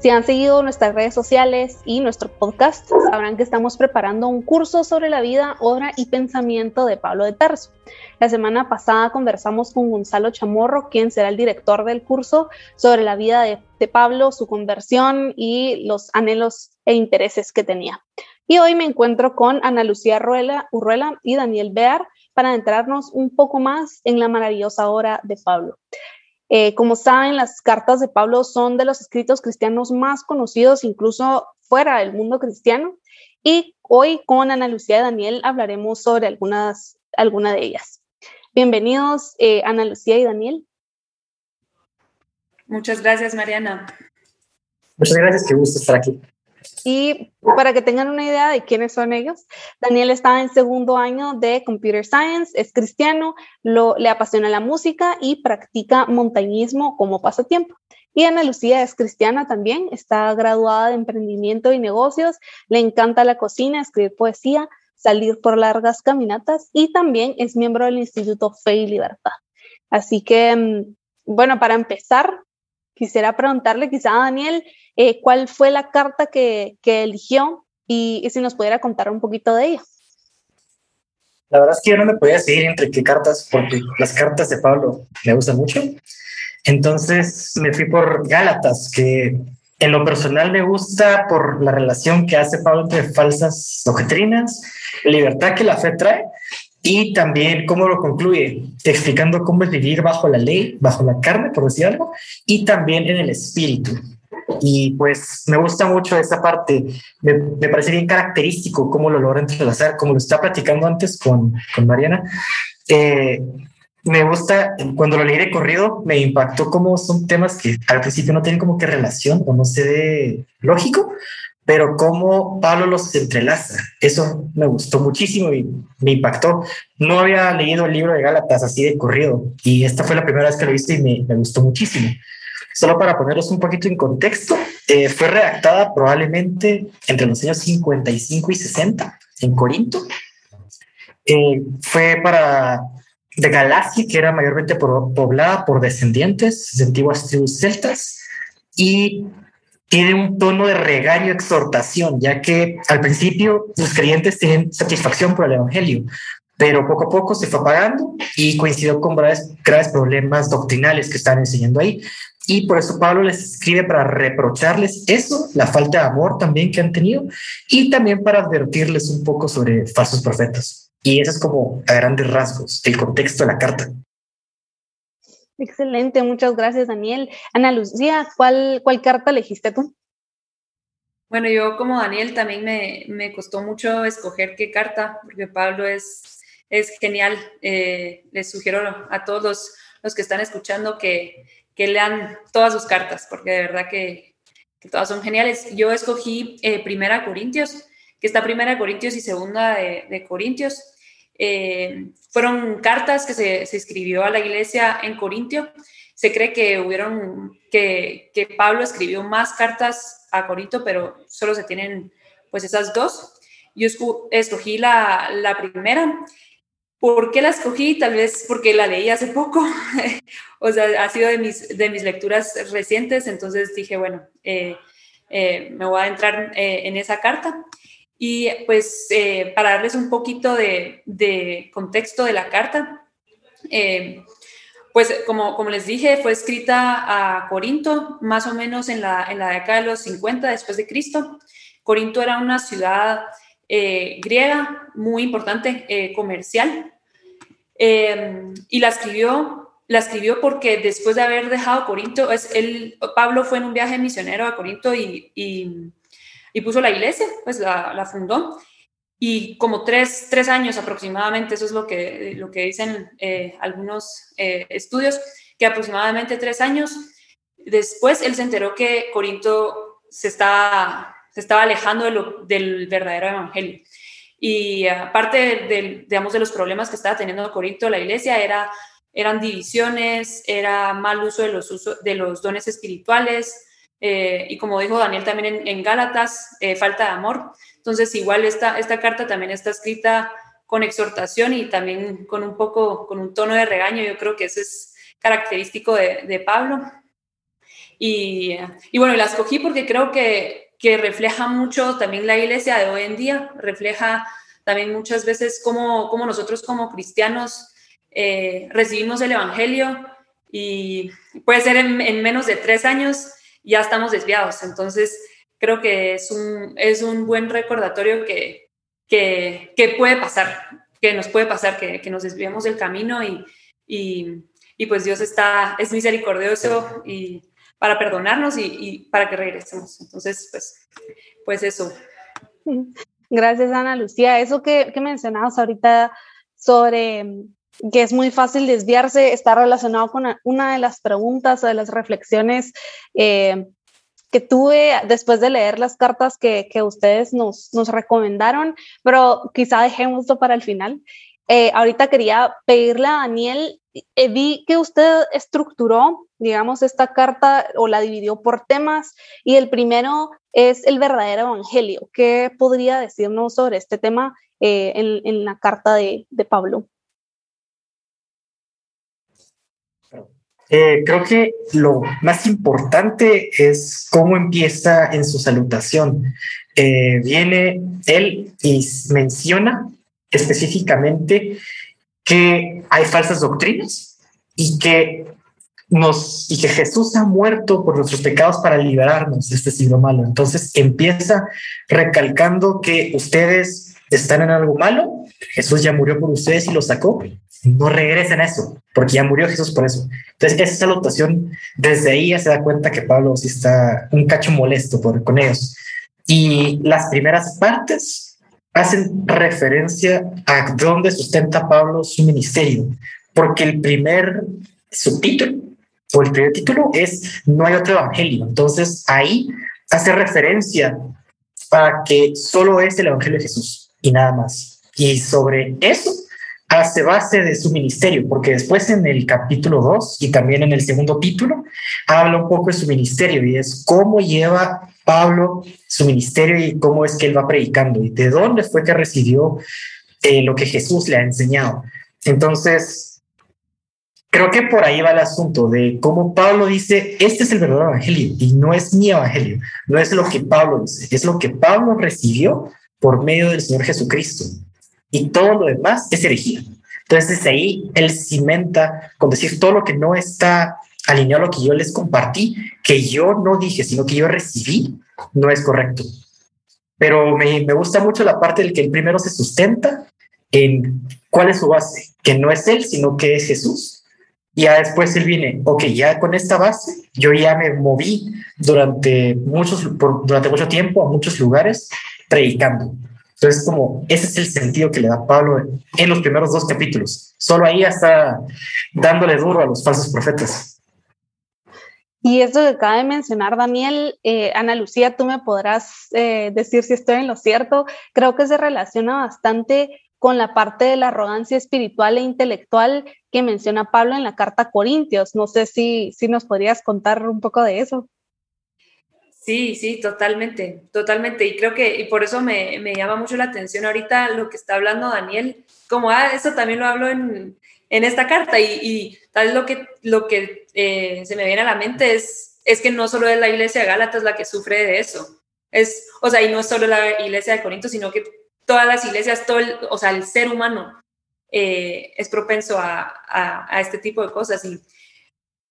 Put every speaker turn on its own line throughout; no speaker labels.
Si han seguido nuestras redes sociales y nuestro podcast, sabrán que estamos preparando un curso sobre la vida, obra y pensamiento de Pablo de Tarso. La semana pasada conversamos con Gonzalo Chamorro, quien será el director del curso, sobre la vida de, Pablo, su conversión y los anhelos e intereses que tenía. Y hoy me encuentro con Ana Lucía Urruela y Daniel Bear para adentrarnos un poco más en la maravillosa obra de Pablo. Eh, como saben, las cartas de Pablo son de los escritos cristianos más conocidos, incluso fuera del mundo cristiano. Y hoy con Ana Lucía y Daniel hablaremos sobre algunas, alguna de ellas. Bienvenidos, eh, Ana Lucía y Daniel.
Muchas gracias, Mariana.
Muchas gracias, qué gusto estar aquí.
Y para que tengan una idea de quiénes son ellos, Daniel está en segundo año de Computer Science, es cristiano, le apasiona la música y practica montañismo como pasatiempo. Y Ana Lucía es cristiana también, está graduada de emprendimiento y negocios, le encanta la cocina, escribir poesía, salir por largas caminatas y también es miembro del Instituto Fe y Libertad. Así que, mm, bueno, para empezar, quisiera preguntarle quizá a Daniel eh, cuál fue la carta que, eligió y, si nos pudiera contar un poquito de ella.
La verdad es que yo no me podía seguir entre qué cartas, porque las cartas de Pablo me gustan mucho. Entonces me fui por Gálatas, que en lo personal me gusta por la relación que hace Pablo entre falsas doctrinas, libertad que la fe trae y también cómo lo concluye, explicando cómo es vivir bajo la ley, bajo la carne, por decir algo, y también en el espíritu. Y pues me gusta mucho esa parte, me, me parece bien característico cómo lo logra entrelazar, como lo está platicando antes con, con Mariana. Eh, me gusta, cuando lo leí de corrido, me impactó cómo son temas que al principio no tienen como que relación o no se ve lógico, pero cómo Pablo los entrelaza. Eso me gustó muchísimo y me impactó. No había leído el libro de Gálatas así de corrido y esta fue la primera vez que lo viste y me, me gustó muchísimo. Solo para ponerlos un poquito en contexto, eh, fue redactada probablemente entre los años 55 y 60 en Corinto. Eh, fue para de Galacia, que era mayormente poblada por descendientes de antiguas tribus celtas, y tiene un tono de regaño, exhortación, ya que al principio los creyentes tienen satisfacción por el Evangelio, pero poco a poco se fue apagando y coincidió con graves, graves problemas doctrinales que están enseñando ahí. Y por eso Pablo les escribe para reprocharles eso, la falta de amor también que han tenido, y también para advertirles un poco sobre falsos profetas. Y eso es como a grandes rasgos el contexto de la carta.
Excelente, muchas gracias Daniel. Ana Lucía, ¿cuál, cuál carta elegiste tú?
Bueno, yo como Daniel también me, me costó mucho escoger qué carta, porque Pablo es, es genial. Eh, les sugiero a todos los, que están escuchando que, que lean todas sus cartas, porque de verdad que, todas son geniales. Yo escogí eh, Primera Corintios, que está Primera Corintios y Segunda de Corintios. Eh, fueron cartas que se, escribió a la iglesia en Corintio. Se cree que hubieron, que, que Pablo escribió más cartas a Corinto, pero solo se tienen pues esas dos. Yo escogí la, la primera. ¿Por qué la escogí? Tal vez porque la leí hace poco, o sea, ha sido de mis, de mis lecturas recientes, entonces dije, bueno, eh, eh, me voy a entrar en esa carta. Y pues eh, para darles un poquito de, contexto de la carta, eh, pues como, como les dije, fue escrita a Corinto más o menos en la, en la década de los 50 después de Cristo. Corinto era una ciudad eh, griega muy importante, comercial, y la escribió, la escribió porque después de haber dejado Corinto, es, él, Pablo fue en un viaje misionero a Corinto y y puso la iglesia, pues la, fundó. Y como tres, tres, años aproximadamente, eso es lo que, lo que dicen eh, algunos eh, estudios, que aproximadamente tres años después él se enteró que Corinto se estaba, se estaba alejando del verdadero evangelio. Y aparte de, digamos, de los problemas que estaba teniendo Corinto, la iglesia era, eran divisiones, era mal uso de los, uso, de los dones espirituales, eh, y como dijo Daniel también en, Gálatas, eh, falta de amor. Entonces, igual esta, esta carta también está escrita con exhortación y también con un poco, con un tono de regaño. Yo creo que ese es característico de, de Pablo. Y, y, bueno, la escogí porque creo que, que refleja mucho también la iglesia de hoy en día, refleja también muchas veces cómo, cómo nosotros como cristianos eh, recibimos el Evangelio y puede ser en, en menos de tres años ya estamos desviados. Entonces, creo que es un, es un buen recordatorio que, que, que puede pasar, que nos puede pasar, que, que nos desviamos del camino y, y, y, pues Dios está, es misericordioso y para perdonarnos y, y, para que regresemos. Entonces, pues, pues eso.
Gracias, Ana Lucía. Eso que, que mencionabas ahorita sobre que es muy fácil desviarse, está relacionado con una de las preguntas o de las reflexiones eh, que tuve después de leer las cartas que, que ustedes nos, nos, recomendaron, pero quizá dejémoslo para el final. Eh, ahorita quería pedirle a Daniel, eh, vi que usted estructuró, digamos, esta carta o la dividió por temas y el primero es el verdadero evangelio. ¿Qué podría decirnos sobre este tema eh, en, en, la carta de, de Pablo?
Eh, creo que lo más importante es cómo empieza en su salutación. Eh, viene él y menciona específicamente que hay falsas doctrinas y que nos y que Jesús ha muerto por nuestros pecados para liberarnos de este siglo malo. Entonces empieza recalcando que ustedes están en algo malo, Jesús ya murió por ustedes y lo sacó, no regresen a eso, porque ya murió Jesús por eso. Entonces, esa salutación, desde ahí ya se da cuenta que Pablo sí está un cacho molesto por, con ellos. Y las primeras partes hacen referencia a dónde sustenta Pablo su ministerio, porque el primer subtítulo o el primer título es No hay otro evangelio. Entonces, ahí hace referencia a que solo es el evangelio de Jesús y nada más. Y sobre eso hace base de su ministerio, porque después en el capítulo 2 y también en el segundo título habla un poco de su ministerio y es cómo lleva Pablo su ministerio y cómo es que él va predicando y de dónde fue que recibió eh, lo que Jesús le ha enseñado. Entonces, creo que por ahí va el asunto de cómo Pablo dice, este es el verdadero evangelio y no es mi evangelio, no es lo que Pablo dice, es lo que Pablo recibió por medio del Señor Jesucristo y todo lo demás es herejía. Entonces, ahí él cimenta con decir todo lo que no está alineado a lo que yo les compartí, que yo no dije, sino que yo recibí, no es correcto. Pero me, me gusta mucho la parte del que el primero se sustenta en cuál es su base, que no es él, sino que es Jesús. Y ya después él viene, ok, ya con esta base, yo ya me moví durante, muchos, durante mucho tiempo a muchos lugares predicando. Entonces, como ese es el sentido que le da Pablo en los primeros dos capítulos. Solo ahí está dándole duro a los falsos profetas.
Y esto que acaba de mencionar Daniel, eh, Ana Lucía, tú me podrás eh, decir si estoy en lo cierto. Creo que se relaciona bastante con la parte de la arrogancia espiritual e intelectual que menciona Pablo en la carta a Corintios. No sé si, si nos podrías contar un poco de eso.
Sí, sí, totalmente, totalmente. Y creo que, y por eso me, me, llama mucho la atención ahorita lo que está hablando Daniel, como, ah, eso también lo hablo en, en esta carta. Y, tal vez lo que, lo que eh, se me viene a la mente es, es que no solo es la iglesia de Gálatas la que sufre de eso. Es, o sea, y no es solo la iglesia de Corinto, sino que todas las iglesias, todo el, o sea, el ser humano eh, es propenso a, a, este tipo de cosas.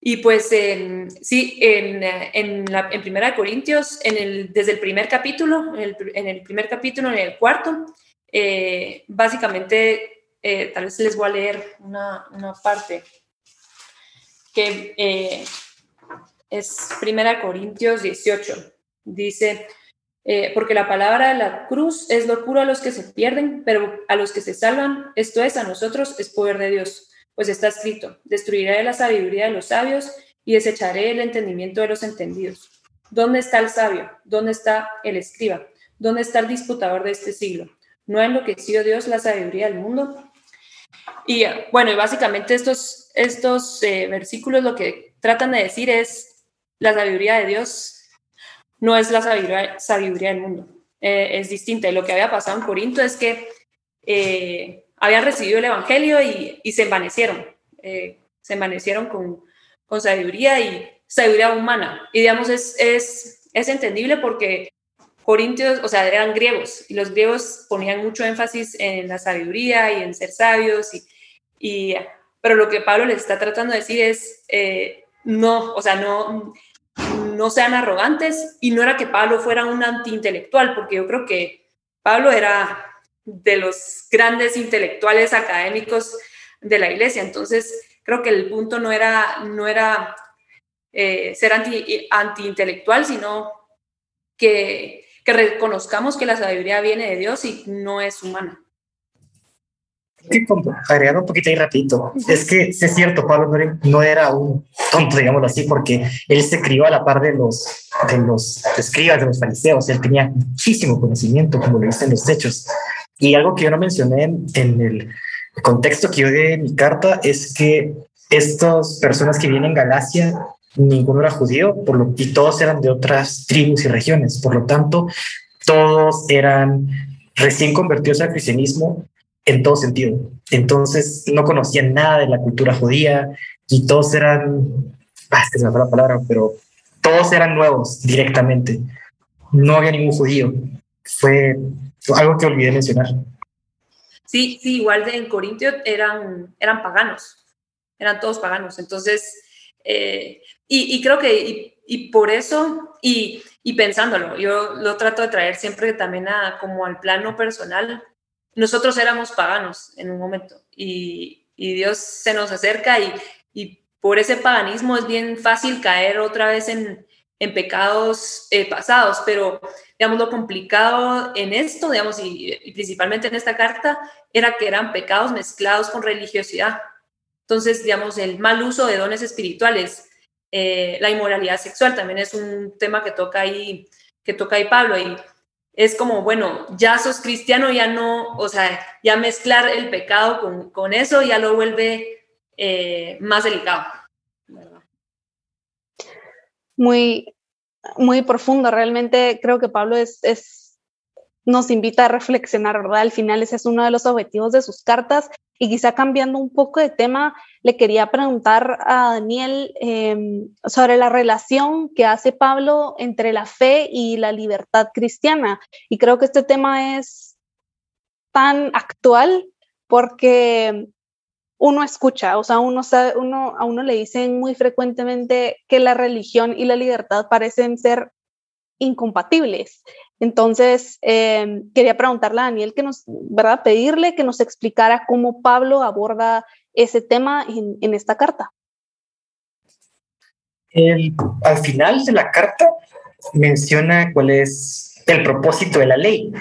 Y pues sí, en, en, la, en Primera de Corintios, en el, desde el primer capítulo, en el, en el primer capítulo, en el cuarto, eh, básicamente, eh, tal vez les voy a leer una, una parte que eh, es Primera Corintios 18. Dice, eh, porque la palabra de la cruz es locura a los que se pierden, pero a los que se salvan, esto es, a nosotros, es poder de Dios pues está escrito, destruiré la sabiduría de los sabios y desecharé el entendimiento de los entendidos. ¿Dónde está el sabio? ¿Dónde está el escriba? ¿Dónde está el disputador de este siglo? no ha enloquecido Dios la sabiduría del mundo. Y bueno, y básicamente estos, estos eh, versículos lo que tratan de decir es la sabiduría de Dios no es la sabiduría, sabiduría del mundo, eh, es distinta. Y lo que había pasado en Corinto es que eh, habían recibido el Evangelio y, y se envanecieron, se envanecieron con, con sabiduría y sabiduría humana. Y digamos, es, es, es entendible porque Corintios, o sea, eran griegos y los griegos ponían mucho énfasis en la sabiduría y en ser sabios, y, y pero lo que Pablo les está tratando de decir es, eh, no, o sea, no, no sean arrogantes y no era que Pablo fuera un antiintelectual, porque yo creo que Pablo era de los grandes intelectuales académicos de la iglesia, entonces creo que el punto no era, no era eh, ser anti, antiintelectual, sino que, que reconozcamos que la sabiduría viene de Dios y no es humana.
agregar un poquito ahí rapidito, es que es cierto, Pablo no era, un tonto, digámoslo así, porque él se crió a la par de los, de los escribas, de los fariseos, él tenía muchísimo conocimiento, como lo dicen los hechos. Y algo que yo no mencioné en, el contexto que yo di en mi carta es que estas personas que vienen en Galacia ninguno era judío por lo, y todos eran de otras tribus y regiones. Por lo tanto, todos eran recién convertidos al cristianismo en todo sentido. Entonces, no conocían nada de la cultura judía y todos eran, ah, es la palabra, pero todos eran nuevos directamente. No había ningún judío. Fue algo que olvidé mencionar.
Sí, sí, igual de en Corintio eran, eran paganos, eran todos paganos. Entonces, eh, y, creo que, y, por eso, y, pensándolo, yo lo trato de traer siempre también a, como al plano personal. Nosotros éramos paganos en un momento y, Dios se nos acerca y, y por ese paganismo es bien fácil caer otra vez en, en pecados eh, pasados, pero digamos lo complicado en esto, digamos, y, principalmente en esta carta, era que eran pecados mezclados con religiosidad. Entonces, digamos, el mal uso de dones espirituales, eh, la inmoralidad sexual también es un tema que toca ahí, que toca ahí Pablo. Y es como, bueno, ya sos cristiano, ya no, o sea, ya mezclar el pecado con, con eso ya lo vuelve eh, más delicado.
Muy, muy profundo. Realmente creo que Pablo es, es, nos invita a reflexionar, ¿verdad? Al final ese es uno de los objetivos de sus cartas y quizá cambiando un poco de tema, le quería preguntar a Daniel em, sobre la relación que hace Pablo entre la fe y la libertad cristiana. Y creo que este tema es tan actual porque uno escucha, o sea, uno, sabe, uno a uno le dicen muy frecuentemente que la religión y la libertad parecen ser incompatibles. Entonces, eh, quería preguntarle a Daniel que nos, ¿verdad? Pedirle que nos explicara cómo Pablo aborda ese tema en, esta carta.
al final de la carta menciona cuál es el propósito de la ley,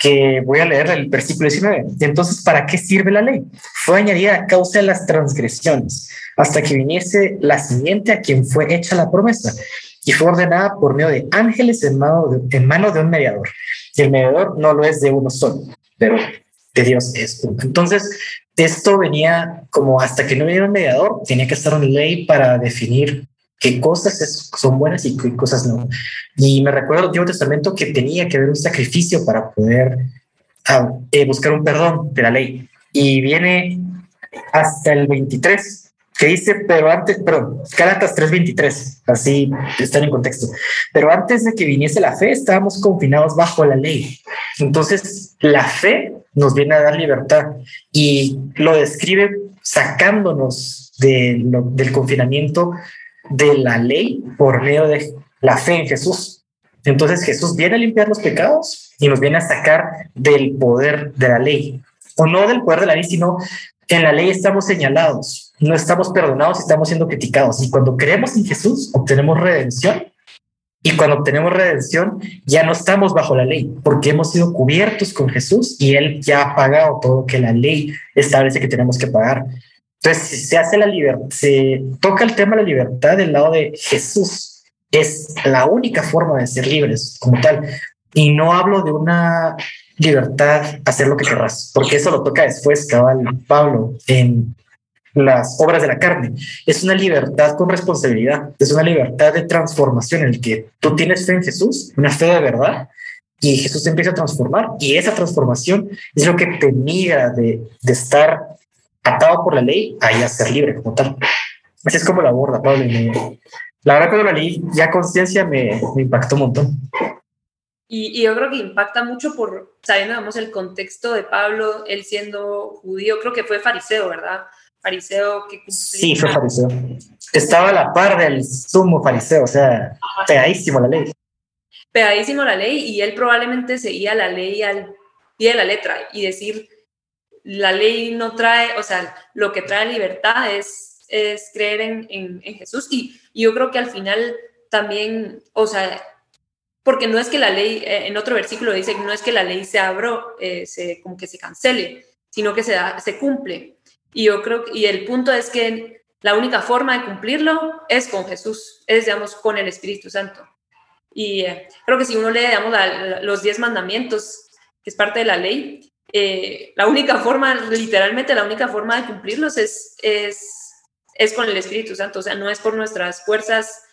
que voy a leer el versículo 19. Entonces, ¿para qué sirve la ley? Fue añadida a causa de las transgresiones, hasta que viniese la siguiente a quien fue hecha la promesa y fue ordenada por medio de ángeles en mano de, un mediador. Y el mediador no lo es de uno solo, pero de Dios es uno. Entonces, esto venía como hasta que no hubiera un mediador, tenía que estar una ley para definir qué cosas son buenas y qué cosas no. Y me recuerdo el Antiguo Testamento que tenía que haber un sacrificio para poder ah, eh, buscar un perdón de la ley. Y viene hasta el 23 que dice, pero antes, perdón, Gálatas 3:23, así están en contexto, pero antes de que viniese la fe estábamos confinados bajo la ley. Entonces, la fe nos viene a dar libertad y lo describe sacándonos de del confinamiento de la ley por medio de la fe en Jesús. Entonces Jesús viene a limpiar los pecados y nos viene a sacar del poder de la ley, o no del poder de la ley, sino en la ley estamos señalados, no estamos perdonados, estamos siendo criticados. Y cuando creemos en Jesús, obtenemos redención. Y cuando obtenemos redención, ya no estamos bajo la ley, porque hemos sido cubiertos con Jesús y Él ya ha pagado todo lo que la ley establece que tenemos que pagar. Entonces, se hace la libertad, se toca el tema de la libertad del lado de Jesús. Es la única forma de ser libres como tal. Y no hablo de una libertad hacer lo que querrás, porque eso lo toca después, cabal Pablo, en las obras de la carne. Es una libertad con responsabilidad, es una libertad de transformación en el que tú tienes fe en Jesús, una fe de verdad, y Jesús te empieza a transformar, y esa transformación es lo que te migra de, de estar atado por la ley a ya ser libre como tal. Así es como la aborda Pablo. Y la verdad, cuando la leí, ya conciencia me, me impactó un montón.
Y, yo creo que impacta mucho por, sabiendo, digamos, el contexto de Pablo, él siendo judío, creo que fue fariseo, ¿verdad? Fariseo que cumplía.
Sí, fue fariseo. Estaba a la par del sumo fariseo, o sea, pegadísimo la ley.
Pegadísimo la ley, y él probablemente seguía la ley al pie de la letra y decir, la ley no trae, o sea, lo que trae libertad es, es creer en, en, Jesús. Y, yo creo que al final también, o sea, porque no es que la ley, eh, en otro versículo dice, no es que la ley se abra, eh, se, como que se cancele, sino que se, da, se cumple. Y yo creo, y el punto es que la única forma de cumplirlo es con Jesús, es, digamos, con el Espíritu Santo. Y eh, creo que si uno lee, digamos, los diez mandamientos, que es parte de la ley, la única forma, literalmente la única forma de cumplirlos es, es, es con el Espíritu Santo, o sea, no es por nuestras fuerzas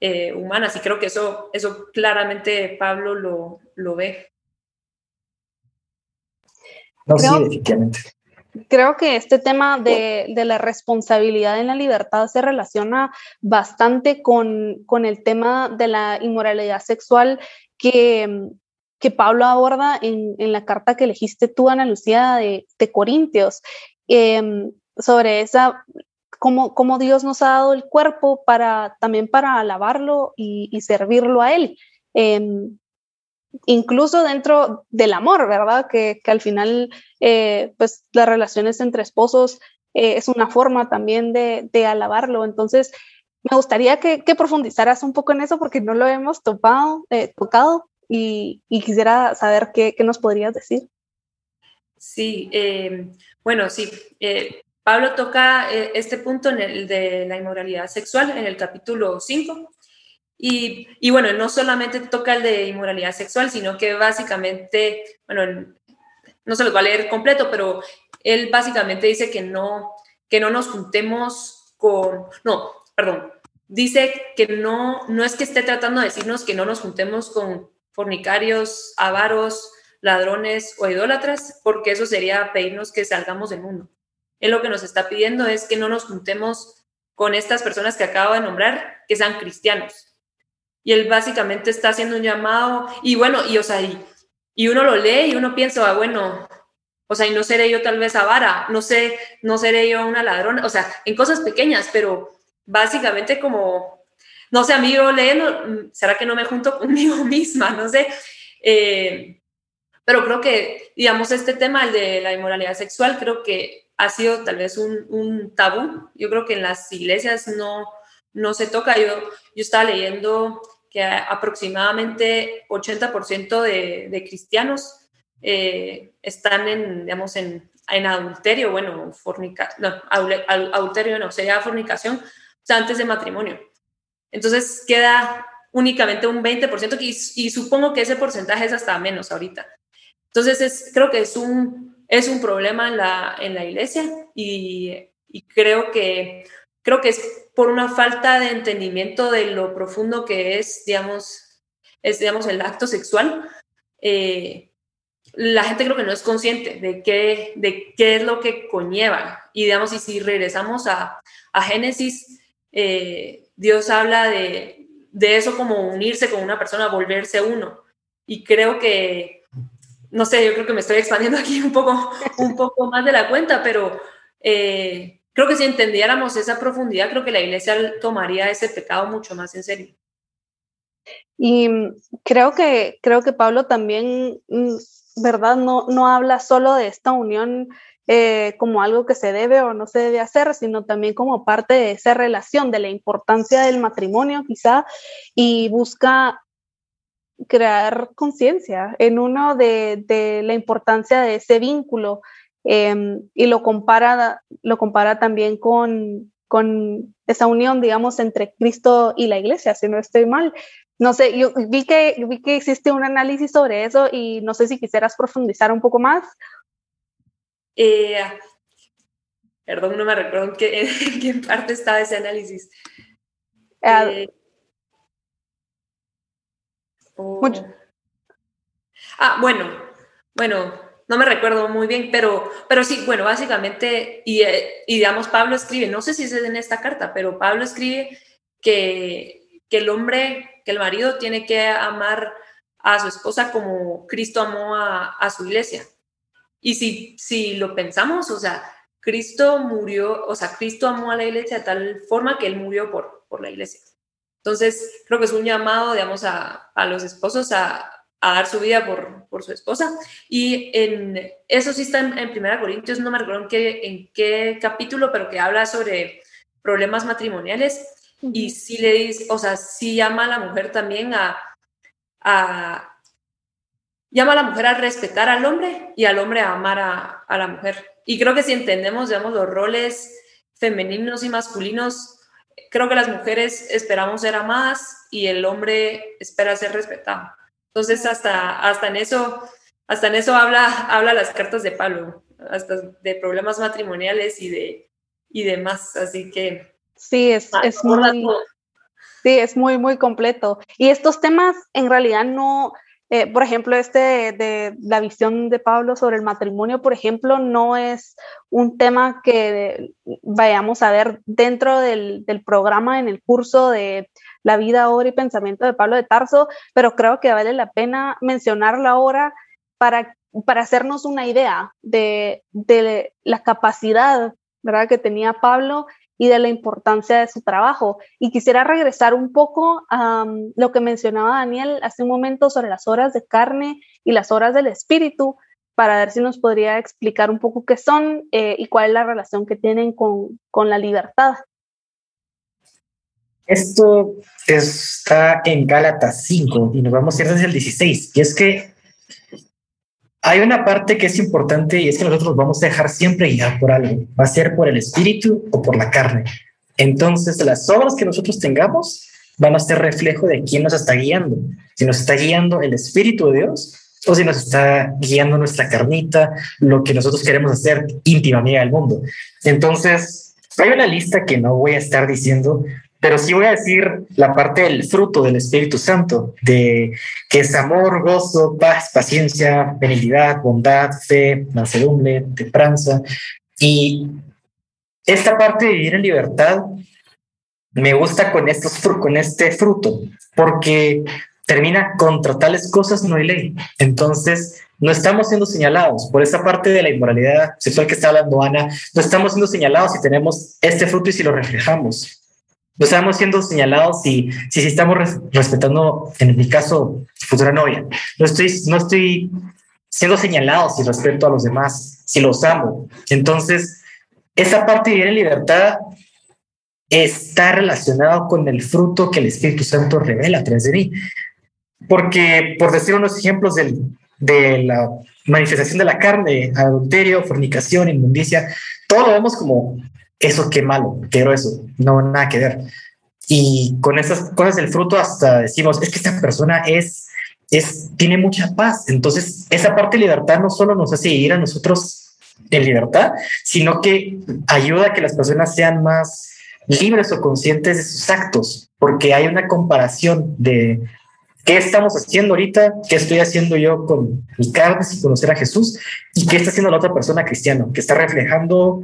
eh, humanas y creo que eso, eso claramente Pablo lo, lo ve.
No, creo, sí, definitivamente.
Creo que este tema de, de, la responsabilidad en la libertad se relaciona bastante con, con el tema de la inmoralidad sexual que, que Pablo aborda en, en, la carta que elegiste tú, Ana Lucía, de, de Corintios, eh, sobre esa cómo, Dios nos ha dado el cuerpo para también para alabarlo y, servirlo a Él. Em, incluso dentro del amor, ¿verdad? Que, al final, eh, pues las relaciones entre esposos eh, es una forma también de, alabarlo. Entonces, me gustaría que, profundizaras un poco en eso porque no lo hemos topado, eh, tocado y, quisiera saber qué, nos podrías decir.
Sí, em, bueno, sí. Pablo toca eh, este punto en el de la inmoralidad sexual en el capítulo 5. Y, y, bueno, no solamente toca el de inmoralidad sexual, sino que básicamente, bueno, no se los va a leer completo, pero él básicamente dice que no, que no nos juntemos con, no, perdón, dice que no, no es que esté tratando de decirnos que no nos juntemos con fornicarios, avaros, ladrones o idólatras, porque eso sería pedirnos que salgamos del mundo. Él lo que nos está pidiendo es que no nos juntemos con estas personas que acabo de nombrar, que sean cristianos. Y él básicamente está haciendo un llamado, y bueno, y o sea, y, uno lo lee y uno piensa, ah, bueno, o sea, y no seré yo tal vez avara, no sé, no seré yo una ladrona, o sea, en cosas pequeñas, pero básicamente como, no sé, amigo leyendo, ¿será que no me junto conmigo misma? No sé. Eh, pero creo que, digamos, este tema, el de la inmoralidad sexual, creo que ha sido tal vez un, tabú. Yo creo que en las iglesias no, no se toca. Yo, yo estaba leyendo que aproximadamente 80% de, de, cristianos eh, están en, digamos, en, en adulterio, bueno, fornica, no, adulterio no, sería fornicación, antes de matrimonio. Entonces queda únicamente un 20% y, y supongo que ese porcentaje es hasta menos ahorita. Entonces es, creo que es un, es un problema en la, en la iglesia y, creo, que, creo que es por una falta de entendimiento de lo profundo que es, digamos, es, digamos el acto sexual. Eh, la gente creo que no es consciente de qué, de qué es lo que conlleva. Y digamos, y si regresamos a, a Génesis, eh, Dios habla de, de eso como unirse con una persona, volverse uno. Y creo que, no sé, yo creo que me estoy expandiendo aquí un poco, un poco más de la cuenta, pero eh, creo que si entendiéramos esa profundidad, creo que la iglesia tomaría ese pecado mucho más en serio.
Y creo que, creo que Pablo también, mm, ¿verdad? No, no habla solo de esta unión eh, como algo que se debe o no se debe hacer, sino también como parte de esa relación, de la importancia del matrimonio quizá, y busca crear conciencia en uno de, de, la importancia de ese vínculo em, y lo compara, lo compara también con, con esa unión, digamos, entre Cristo y la iglesia, si no estoy mal. No sé, yo vi que, vi que existe un análisis sobre eso y no sé si quisieras profundizar un poco más.
Eh, perdón, no me recuerdo en qué, parte estaba ese análisis. Ah, eh, oh. Ah, bueno, bueno, no me recuerdo muy bien, pero, pero sí, bueno, básicamente, y, eh, y digamos, Pablo escribe, no sé si es en esta carta, pero Pablo escribe que, que el hombre, que el marido tiene que amar a su esposa como Cristo amó a, su iglesia. Y si, si lo pensamos, o sea, Cristo murió, o sea, Cristo amó a la iglesia de tal forma que él murió por, por la iglesia. Entonces, creo que es un llamado, digamos, a, a los esposos a, a, dar su vida por, por, su esposa. Y en, eso sí está en, en Primera Corintios, no me recuerdo en qué, en qué capítulo, pero que habla sobre problemas matrimoniales. Y sí le dice, o sea, sí llama a la mujer también a, a llama a la mujer a respetar al hombre y al hombre a amar a, a, la mujer. Y creo que si entendemos, digamos, los roles femeninos y masculinos, creo que las mujeres esperamos ser amadas y el hombre espera ser respetado. Entonces, hasta, hasta en eso, hasta en eso habla, habla las cartas de Pablo, hasta de problemas matrimoniales y de y demás. Así que
sí, es, es muy, sí, es muy, muy completo. Y estos temas en realidad no, eh, por ejemplo, este de, la visión de Pablo sobre el matrimonio, por ejemplo, no es un tema que vayamos a ver dentro del, programa en el curso de la vida, obra y pensamiento de Pablo de Tarso, pero creo que vale la pena mencionarlo ahora para, para hacernos una idea de, de la capacidad ¿verdad? que tenía Pablo y de la importancia de su trabajo. Y quisiera regresar un poco a lo que mencionaba Daniel hace un momento sobre las horas de carne y las horas del espíritu, para ver si nos podría explicar un poco qué son eh, y cuál es la relación que tienen con, con la libertad.
Esto está en Gálatas 5 y nos vamos a ir desde el 16. Y es que hay una parte que es importante y es que nosotros vamos a dejar siempre guiar por algo. Va a ser por el espíritu o por la carne. Entonces, las obras que nosotros tengamos van a ser reflejo de quién nos está guiando. Si nos está guiando el espíritu de Dios o si nos está guiando nuestra carnita, lo que nosotros queremos hacer íntima amiga del mundo. Entonces, hay una lista que no voy a estar diciendo, pero sí voy a decir la parte del fruto del Espíritu Santo, de que es amor, gozo, paz, paciencia, benignidad, bondad, fe, mansedumbre, templanza. Y esta parte de vivir en libertad me gusta con, estos, con este fruto, porque termina contra tales cosas no hay ley. Entonces, no estamos siendo señalados por esa parte de la inmoralidad sexual que está hablando Ana, no estamos siendo señalados si tenemos este fruto y si lo reflejamos no estamos siendo señalados si, si, estamos respetando, en mi caso, futura novia. No estoy, no estoy siendo señalado si respeto a los demás, si los amo. Entonces, esa parte de vivir en libertad está relacionado con el fruto que el Espíritu Santo revela a través de mí. Porque, por decir unos ejemplos del, de la manifestación de la carne, adulterio, fornicación, inmundicia, todo lo vemos como eso qué malo, qué grueso, no nada que ver. Y con esas cosas del fruto hasta decimos, es que esta persona es, es, tiene mucha paz. Entonces, esa parte de libertad no solo nos hace ir a nosotros en libertad, sino que ayuda a que las personas sean más libres o conscientes de sus actos, porque hay una comparación de qué estamos haciendo ahorita, qué estoy haciendo yo con mi carne sin conocer a Jesús y qué está haciendo la otra persona cristiana, que está reflejando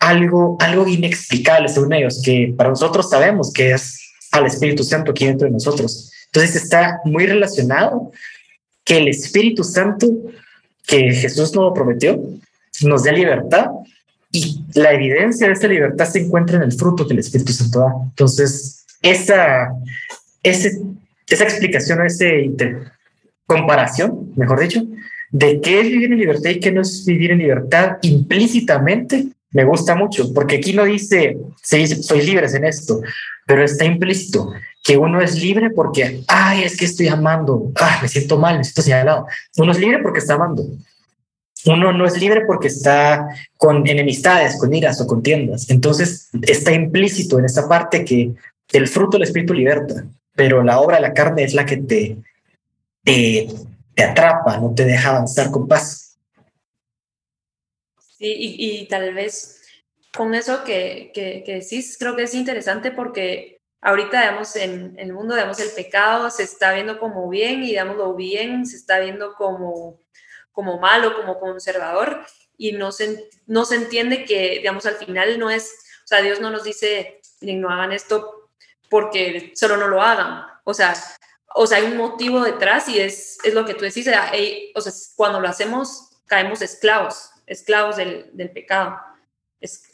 algo, algo inexplicable según ellos, que para nosotros sabemos que es al Espíritu Santo aquí dentro de nosotros. Entonces está muy relacionado que el Espíritu Santo que Jesús nos prometió nos dé libertad y la evidencia de esa libertad se encuentra en el fruto que el Espíritu Santo da. Entonces, esa, ese, esa explicación, esa comparación, mejor dicho, de qué es vivir en libertad y qué no es vivir en libertad implícitamente me gusta mucho, porque aquí no dice, se dice, soy libre en esto, pero está implícito que uno es libre porque, ay, es que estoy amando, ah, me siento mal, me siento señalado. Uno es libre porque está amando. Uno no es libre porque está con enemistades, con iras o contiendas. Entonces está implícito en esta parte que el fruto del Espíritu liberta. pero la obra de la carne es la que te, te, te atrapa, no te deja avanzar con paz.
Sí, y, y tal vez con eso que, que, que decís, creo que es interesante porque ahorita, digamos, en, el mundo, digamos, el pecado se está viendo como bien y, digamos, lo bien se está viendo como, como malo, como conservador y no se, no se entiende que, digamos, al final no es, o sea, Dios no nos dice, no hagan esto porque solo no lo hagan. O sea, o sea hay un motivo detrás y es, es lo que tú decís, o sea, cuando lo hacemos caemos esclavos, esclavos del, del pecado, es,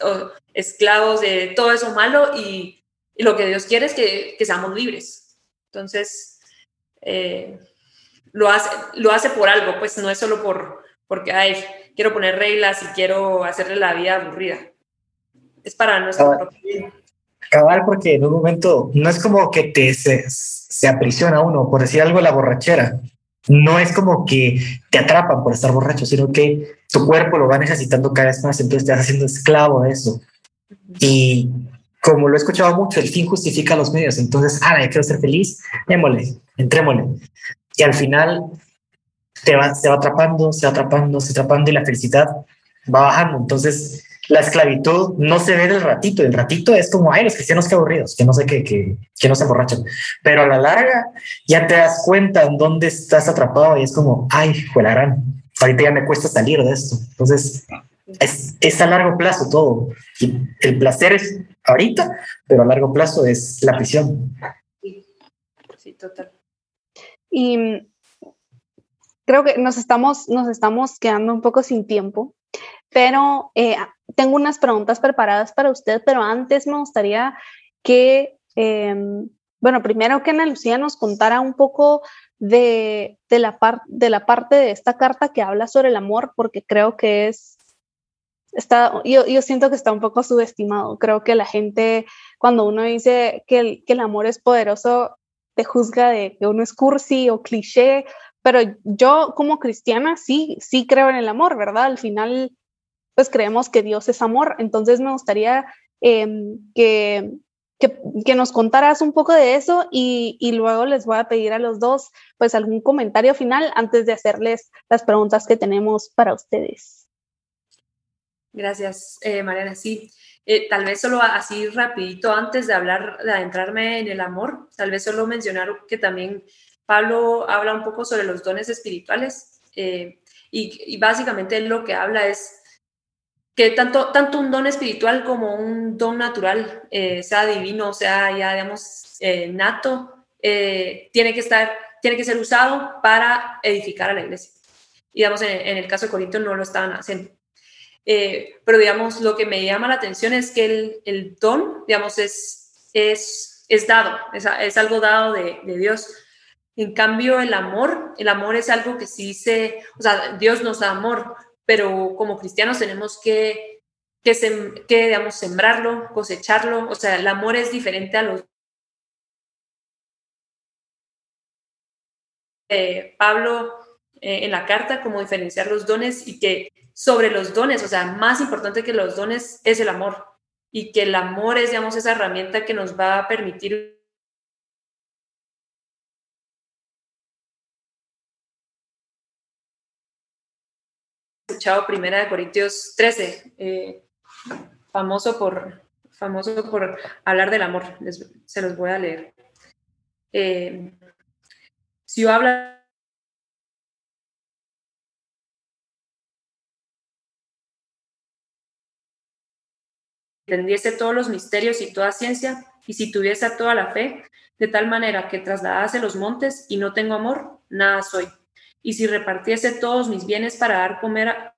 esclavos de todo eso malo y y lo que Dios quiere es que, que seamos libres. Entonces, eh, lo, hace, lo hace por algo, pues no es solo por, porque, ay, quiero poner reglas y quiero hacerle la vida aburrida. Es para nuestro
propio bien. Cabal, porque en un momento no es como que te se, se aprisiona uno, por decir algo, la borrachera. No es como que te atrapan por estar borracho, sino que tu cuerpo lo va necesitando cada vez más, entonces te vas haciendo esclavo de eso. Y como lo he escuchado mucho, el fin justifica los medios. Entonces, ah, ya quiero ser feliz, démosle, entrémosle. Y al final te va, se va atrapando, se va atrapando, se va atrapando y la felicidad va bajando. Entonces, la esclavitud no se ve del ratito. El ratito es como, ay, los cristianos que aburridos, que no sé qué, que, que no se emborrachan. Pero a la larga ya te das cuenta en dónde estás atrapado y es como, ay, juelarán. Ahorita ya me cuesta salir de esto. Entonces, es, es a largo plazo todo. Y el placer es ahorita, pero a largo plazo es la prisión.
Sí, total.
Y creo que nos estamos, nos estamos quedando un poco sin tiempo, pero eh, tengo unas preguntas preparadas para usted, pero antes me gustaría que, em, bueno, primero que Ana Lucía nos contara un poco de, de, la de la parte de esta carta que habla sobre el amor, porque creo que es está, yo, yo, siento que está un poco subestimado. Creo que la gente, cuando uno dice que el, que el amor es poderoso, te juzga de que uno es cursi o cliché, pero yo como cristiana sí, sí creo en el amor, ¿verdad? Al final, pues creemos que Dios es amor. Entonces me gustaría em, que, que, nos contaras un poco de eso y, y, luego les voy a pedir a los dos pues algún comentario final antes de hacerles las preguntas que tenemos para ustedes.
Gracias, eh, Mariana. Sí, eh, tal vez solo así rapidito antes de hablar, de adentrarme en el amor, tal vez solo mencionar que también Pablo habla un poco sobre los dones espirituales eh, y, básicamente lo que habla es que tanto, tanto un don espiritual como un don natural, sea divino, sea ya, digamos, nato, tiene que estar, tiene que ser usado para edificar a la iglesia. Y digamos, en, en el caso de Corinto no lo estaban haciendo. Eh, pero digamos, lo que me llama la atención es que el, el don, digamos, es, es, es dado, es, es, algo dado de, de, Dios. En cambio, el amor, el amor es algo que sí se, o sea, Dios nos da amor, pero como cristianos tenemos que, que, digamos, sembrarlo, cosecharlo, o sea, el amor es diferente a los... Eh, Pablo en la carta, como diferenciar los dones y que sobre los dones, o sea, más importante que los dones es el amor y que el amor es, digamos, esa herramienta que nos va a permitir escuchado Primera de Corintios 13, eh, famoso, por, famoso por hablar del amor. se los voy a leer. Eh, si yo hablo entendiese todos los misterios y toda ciencia, y si tuviese toda la fe, de tal manera que trasladase los montes y no tengo amor, nada soy. Y si repartiese todos mis bienes para dar comer a...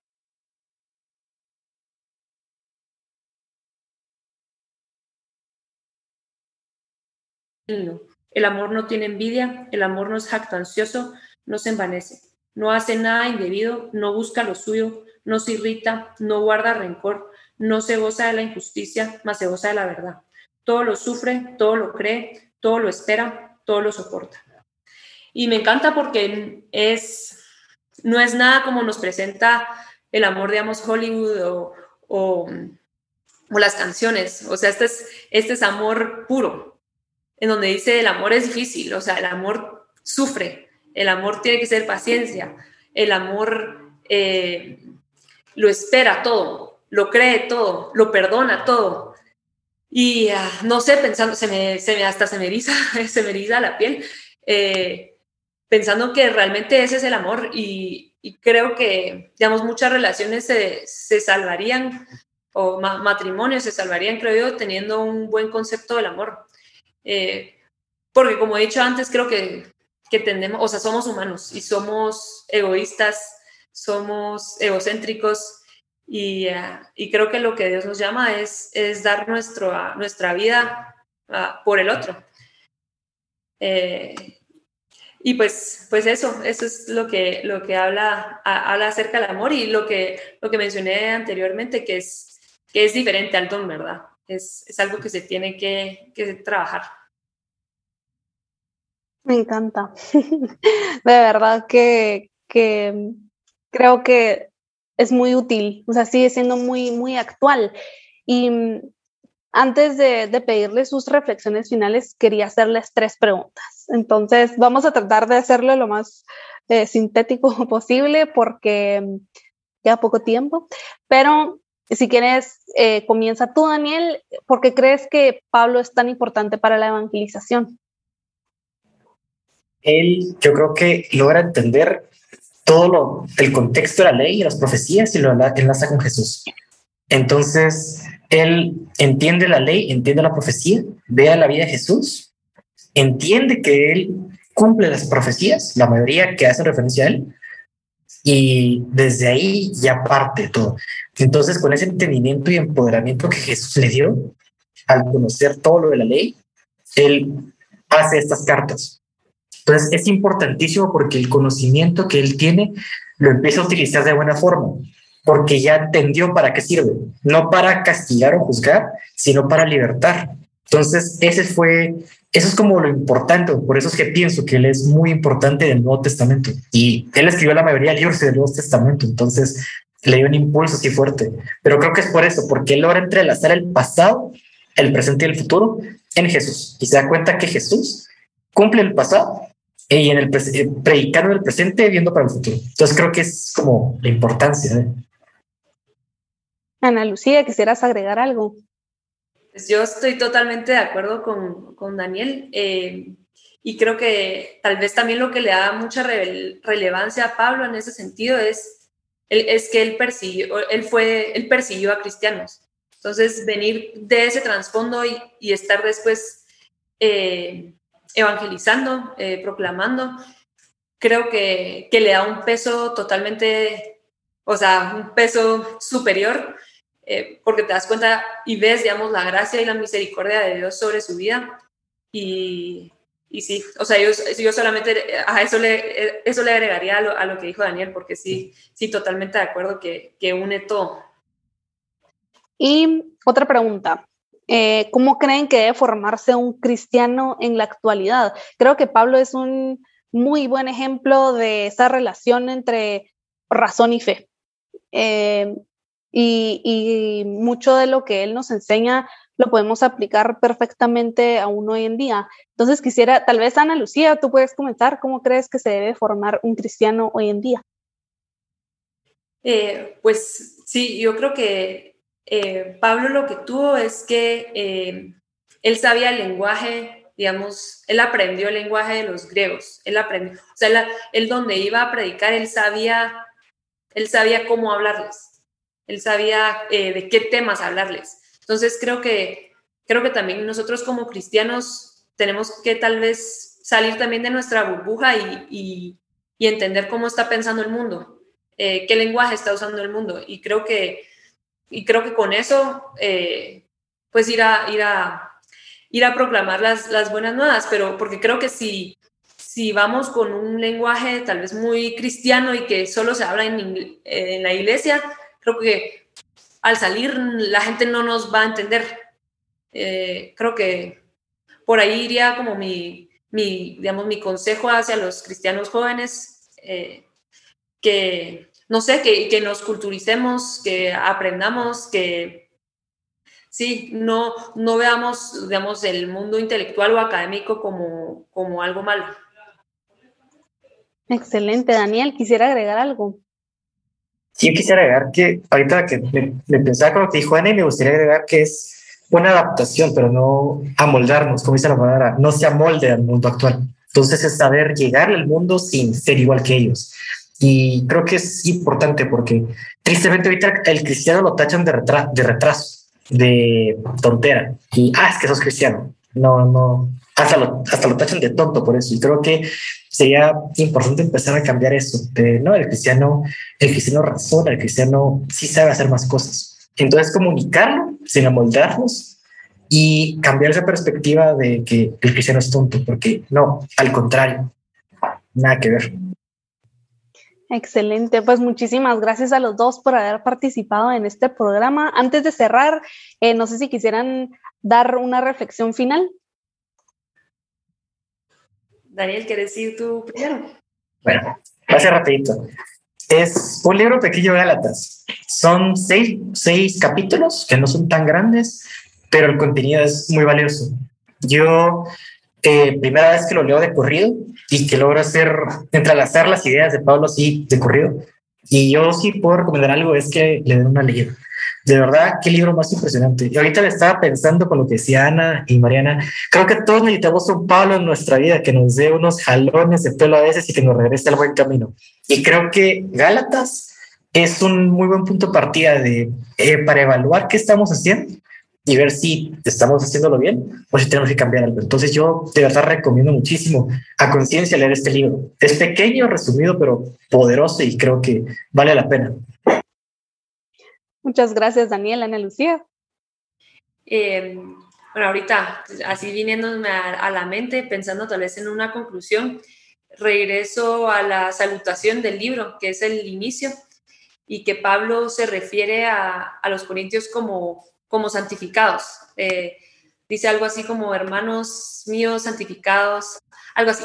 El amor no tiene envidia, el amor no es jactancioso, no se envanece, no hace nada indebido, no busca lo suyo, no se irrita, no guarda rencor no se goza de la injusticia, mas se goza de la verdad. Todo lo sufre, todo lo cree, todo lo espera, todo lo soporta. Y me encanta porque es, no es nada como nos presenta el amor, digamos, Hollywood o, o, las canciones. O sea, este es, este es amor puro. en donde dice el amor es difícil, o sea, el amor sufre, el amor tiene que ser paciencia, el amor eh, lo espera todo, lo cree todo, lo perdona todo. Y ah, no sé, pensando, se me, se me, hasta se me eriza, se me eriza la piel, eh, pensando que realmente ese es el amor y, creo que, digamos, muchas relaciones se, se salvarían o matrimonios se salvarían, creo yo, teniendo un buen concepto del amor. Eh, porque como he dicho antes, creo que, que tendemos, o sea, somos humanos y somos egoístas, somos egocéntricos y, eh, y creo que lo que Dios nos llama es, es dar nuestro, nuestra vida uh, por el otro. Eh, y pues, pues eso, eso es lo que, lo que habla, habla acerca del amor y lo que, lo que mencioné anteriormente, que es, que es diferente al don, ¿verdad? Es, es algo que se tiene que, que trabajar.
Me encanta. De verdad que, que creo que es muy útil, o sea, sigue siendo muy, muy actual. Y antes de, de pedirle sus reflexiones finales, quería hacerles tres preguntas. Entonces, vamos a tratar de hacerlo lo más eh, sintético posible porque mm, queda poco tiempo, pero si quieres, eh, comienza tú, Daniel, ¿por qué crees que Pablo es tan importante para la evangelización?
Él, yo creo que logra entender todo el contexto de la ley y las profecías y lo enlaza con Jesús. Entonces, él entiende la ley, entiende la profecía, ve a la vida de Jesús, entiende que él cumple las profecías, la mayoría que hace referencia a él, y desde ahí ya parte todo. Entonces, con ese entendimiento y empoderamiento que Jesús le dio, al conocer todo lo de la ley, él hace estas cartas. Entonces, es importantísimo porque el conocimiento que él tiene lo empieza a utilizar de buena forma, porque ya entendió para qué sirve, no para castigar o juzgar, sino para libertar. Entonces, ese fue eso es como lo importante, por eso es que pienso que él es muy importante del Nuevo Testamento. Y él escribió la mayoría de libros del Nuevo Testamento, entonces le dio un impulso así fuerte. Pero creo que es por eso, porque él logra entrelazar el pasado, el presente y el futuro en Jesús. Y se da cuenta que Jesús cumple el pasado y en el eh, predicando en el presente, viendo para el futuro. Entonces creo que es como la importancia. ¿eh?
Ana Lucía, ¿quisieras agregar algo?
Pues yo estoy totalmente de acuerdo con, con Daniel eh, y creo que tal vez también lo que le da mucha relevancia a Pablo en ese sentido es, es que él persiguió, él, fue, él persiguió a cristianos. Entonces, venir de ese trasfondo y, estar después eh, evangelizando, eh, proclamando, creo que, que le da un peso totalmente, o sea, un peso superior eh, porque te das cuenta y ves, digamos, la gracia y la misericordia de Dios sobre su vida. Y, y sí, o sea, yo, yo solamente a eso le, eso le agregaría a lo, que dijo Daniel, porque sí, sí, totalmente de acuerdo que, que une todo.
Y otra pregunta. Eh, ¿Cómo creen que debe formarse un cristiano en la actualidad? Creo que Pablo es un muy buen ejemplo de esa relación entre razón y fe. Eh, y, mucho de lo que él nos enseña lo podemos aplicar perfectamente aún hoy en día. Entonces quisiera, tal vez Ana Lucía, tú puedes comenzar, ¿cómo crees que se debe formar un cristiano hoy en día?
Eh, pues sí, yo creo que eh, Pablo lo que tuvo es que eh, él sabía el lenguaje, digamos, él aprendió el lenguaje de los griegos, él aprendió, o sea, él donde iba a predicar, él sabía, él sabía cómo hablarles él sabía eh, de qué temas hablarles. Entonces creo que, creo que también nosotros como cristianos tenemos que tal vez salir también de nuestra burbuja y, entender cómo está pensando el mundo, eh, qué lenguaje está usando el mundo. Y creo que, y creo que con eso, eh, pues ir a, ir a, ir a proclamar las, las buenas nuevas, pero porque creo que si, si vamos con un lenguaje tal vez muy cristiano y que solo se habla en, en la iglesia, creo que al salir la gente no nos va a entender. Eh, creo que por ahí iría como mi, mi, digamos, mi consejo hacia los cristianos jóvenes, eh, que, no sé, que, que, nos culturicemos, que aprendamos, que, sí, no, no veamos, digamos, el mundo intelectual o académico como, como algo malo.
Excelente, Daniel. ¿Quisiera agregar algo?
Yo quisiera agregar que ahorita que me, pensaba con lo que dijo Ana y me gustaría agregar que es una adaptación, pero no amoldarnos, como dice la palabra, no se amolde al mundo actual. Entonces es saber llegar al mundo sin ser igual que ellos. Y creo que es importante porque tristemente ahorita el cristiano lo tachan de, de retraso, de tontera. Y, ah, es que sos cristiano. No, no, hasta lo, hasta lo tachan de tonto por eso. Y creo que sería importante empezar a cambiar eso. De, no, el cristiano, el cristiano razona, el cristiano sí sabe hacer más cosas. Entonces, comunicarlo sin amoldarnos y cambiar esa perspectiva de que el cristiano es tonto, porque no, al contrario, nada que ver.
Excelente, pues muchísimas gracias a los dos por haber participado en este programa. Antes de cerrar, eh, no sé si quisieran dar una reflexión final.
Daniel, ¿quieres decir tú primero?
Bueno, va a ser rapidito. Es un libro pequeño Gálatas. Son seis, seis capítulos que no son tan grandes, pero el contenido es muy valioso. Yo, eh, primera vez que lo leo de corrido y que logro hacer, entrelazar las ideas de Pablo así de corrido. Y yo sí puedo recomendar algo, es que le den una leída. De verdad, qué libro más impresionante. Y ahorita le estaba pensando con lo que decía Ana y Mariana. Creo que todos necesitamos un Pablo en nuestra vida que nos dé unos jalones de pelo a veces y que nos regrese al buen camino. Y creo que Gálatas es un muy buen punto de partida de, eh, para evaluar qué estamos haciendo y ver si estamos haciéndolo bien o si tenemos que cambiar algo. Entonces yo de verdad recomiendo muchísimo a conciencia leer este libro. Es pequeño, resumido, pero poderoso y creo que vale la pena.
Muchas gracias, Daniel. Ana Lucía.
Em, bueno, ahorita, así viniéndome a, la mente, pensando tal vez en una conclusión, regreso a la salutación del libro, que es el inicio, y que Pablo se refiere a, los corintios como, como santificados. Eh, dice algo así como hermanos míos santificados, algo así.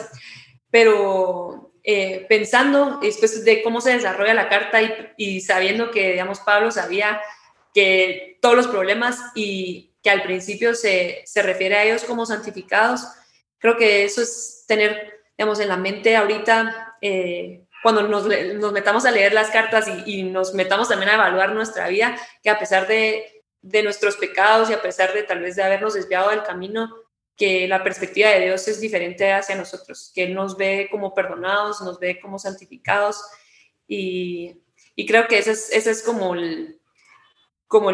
Pero eh, pensando después de cómo se desarrolla la carta y, sabiendo que, digamos, Pablo sabía que todos los problemas y que al principio se, se refiere a ellos como santificados, creo que eso es tener, digamos, en la mente ahorita, eh, cuando nos, metamos a leer las cartas y, y, nos metamos también a evaluar nuestra vida, que a pesar de, de nuestros pecados y a pesar de tal vez de habernos desviado del camino, que la perspectiva de Dios es diferente hacia nosotros, que Él nos ve como perdonados, nos ve como santificados y, creo que ese es, como, el,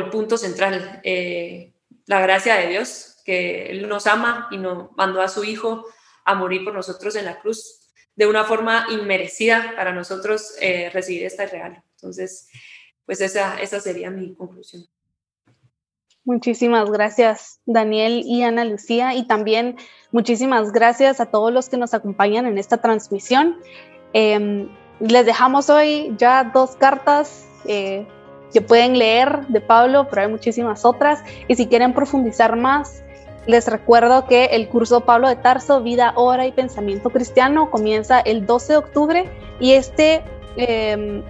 punto central, eh, la gracia de Dios, que Él nos ama y nos mandó a su Hijo a morir por nosotros en la cruz de una forma inmerecida para nosotros eh, recibir esta real. Entonces, pues esa sería mi conclusión.
Muchísimas gracias, Daniel y Ana Lucía, y también muchísimas gracias a todos los que nos acompañan en esta transmisión. Em, les dejamos hoy ya dos cartas eh, que pueden leer de Pablo, pero hay muchísimas otras. Y si quieren profundizar más, les recuerdo que el curso Pablo de Tarso, Vida, Hora y Pensamiento Cristiano comienza el 12 de octubre y este em,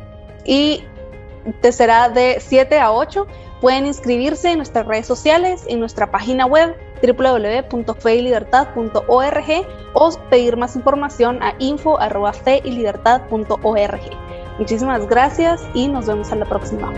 y será de 7 a 8 Pueden inscribirse en nuestras redes sociales, en nuestra página web www.feylibertad.org o pedir más información a info.feylibertad.org. Muchísimas gracias y nos vemos a la próxima.